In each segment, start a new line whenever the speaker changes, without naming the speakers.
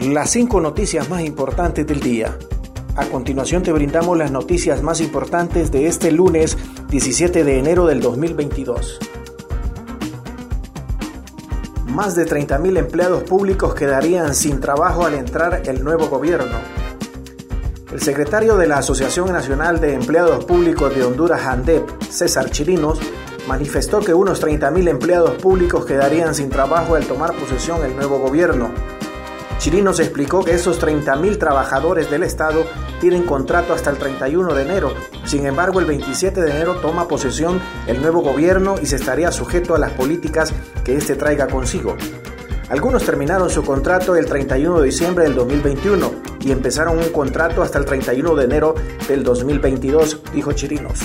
las cinco noticias más importantes del día. A continuación te brindamos las noticias más importantes de este lunes 17 de enero del 2022. Más de 30.000 empleados públicos quedarían sin trabajo al entrar el nuevo gobierno. El secretario de la Asociación Nacional de Empleados Públicos de Honduras, ANDEP, César Chirinos, manifestó que unos 30.000 empleados públicos quedarían sin trabajo al tomar posesión el nuevo gobierno. Chirinos explicó que esos 30.000 trabajadores del Estado tienen contrato hasta el 31 de enero. Sin embargo, el 27 de enero toma posesión el nuevo gobierno y se estaría sujeto a las políticas que éste traiga consigo. Algunos terminaron su contrato el 31 de diciembre del 2021 y empezaron un contrato hasta el 31 de enero del 2022, dijo Chirinos.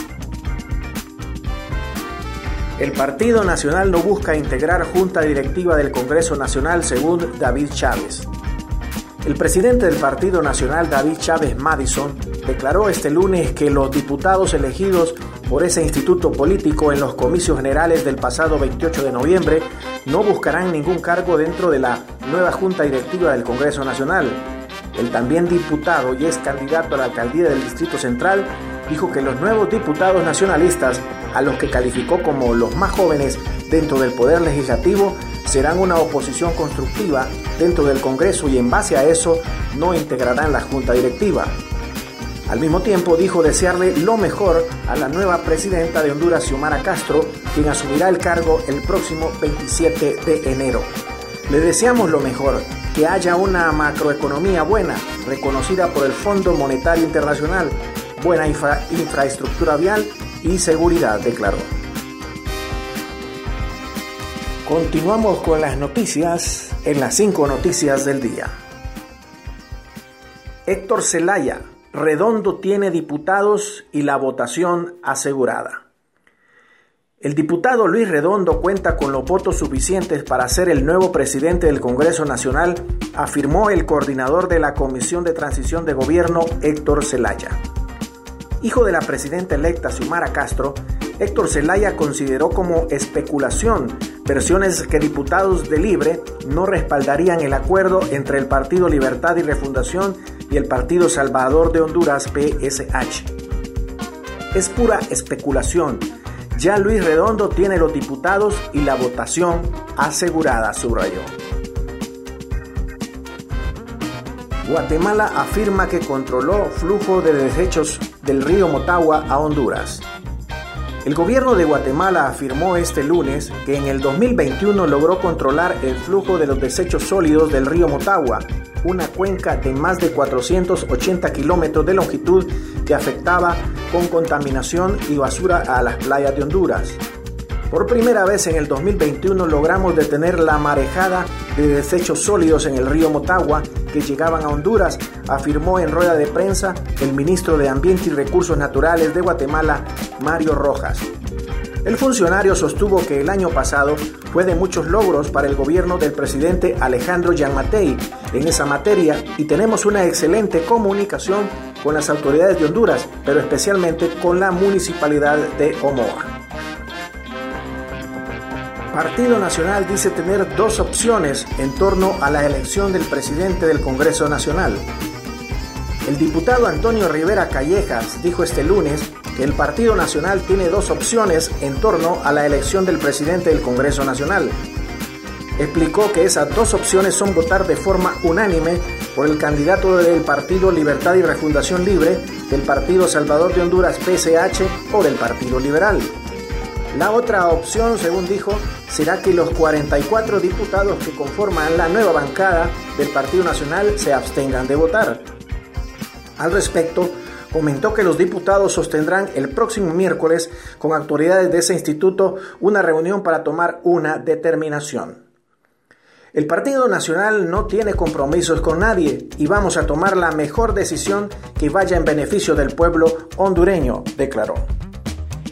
El Partido Nacional no busca integrar junta directiva del Congreso Nacional según David Chávez. El presidente del Partido Nacional, David Chávez Madison, declaró este lunes que los diputados elegidos por ese instituto político en los comicios generales del pasado 28 de noviembre no buscarán ningún cargo dentro de la nueva Junta Directiva del Congreso Nacional. El también diputado y ex candidato a la alcaldía del Distrito Central dijo que los nuevos diputados nacionalistas, a los que calificó como los más jóvenes dentro del Poder Legislativo, serán una oposición constructiva dentro del Congreso y en base a eso no integrarán la Junta Directiva. Al mismo tiempo dijo desearle lo mejor a la nueva presidenta de Honduras, Xiomara Castro, quien asumirá el cargo el próximo 27 de enero. Le deseamos lo mejor, que haya una macroeconomía buena, reconocida por el Fondo Monetario Internacional, buena infraestructura vial y seguridad, declaró. Continuamos con las noticias en las cinco noticias del día. Héctor Zelaya, Redondo tiene diputados y la votación asegurada. El diputado Luis Redondo cuenta con los votos suficientes para ser el nuevo presidente del Congreso Nacional, afirmó el coordinador de la Comisión de Transición de Gobierno, Héctor Zelaya. Hijo de la presidenta electa Xiomara Castro, Héctor Zelaya consideró como especulación versiones que diputados de Libre no respaldarían el acuerdo entre el Partido Libertad y Refundación y el Partido Salvador de Honduras PSH. Es pura especulación. Ya Luis Redondo tiene los diputados y la votación asegurada, subrayó. Guatemala afirma que controló flujo de desechos del río Motagua a Honduras. El gobierno de Guatemala afirmó este lunes que en el 2021 logró controlar el flujo de los desechos sólidos del río Motagua, una cuenca de más de 480 kilómetros de longitud que afectaba con contaminación y basura a las playas de Honduras. Por primera vez en el 2021 logramos detener la marejada de desechos sólidos en el río Motagua que llegaban a Honduras, afirmó en rueda de prensa el ministro de Ambiente y Recursos Naturales de Guatemala, Mario Rojas. El funcionario sostuvo que el año pasado fue de muchos logros para el gobierno del presidente Alejandro Yanmatei en esa materia y tenemos una excelente comunicación con las autoridades de Honduras, pero especialmente con la municipalidad de Omoa. Partido Nacional dice tener dos opciones en torno a la elección del presidente del Congreso Nacional. El diputado Antonio Rivera Callejas dijo este lunes que el Partido Nacional tiene dos opciones en torno a la elección del presidente del Congreso Nacional. Explicó que esas dos opciones son votar de forma unánime por el candidato del Partido Libertad y Refundación Libre, del Partido Salvador de Honduras PSH o del Partido Liberal. La otra opción, según dijo, será que los 44 diputados que conforman la nueva bancada del Partido Nacional se abstengan de votar. Al respecto, comentó que los diputados sostendrán el próximo miércoles con autoridades de ese instituto una reunión para tomar una determinación. El Partido Nacional no tiene compromisos con nadie y vamos a tomar la mejor decisión que vaya en beneficio del pueblo hondureño, declaró.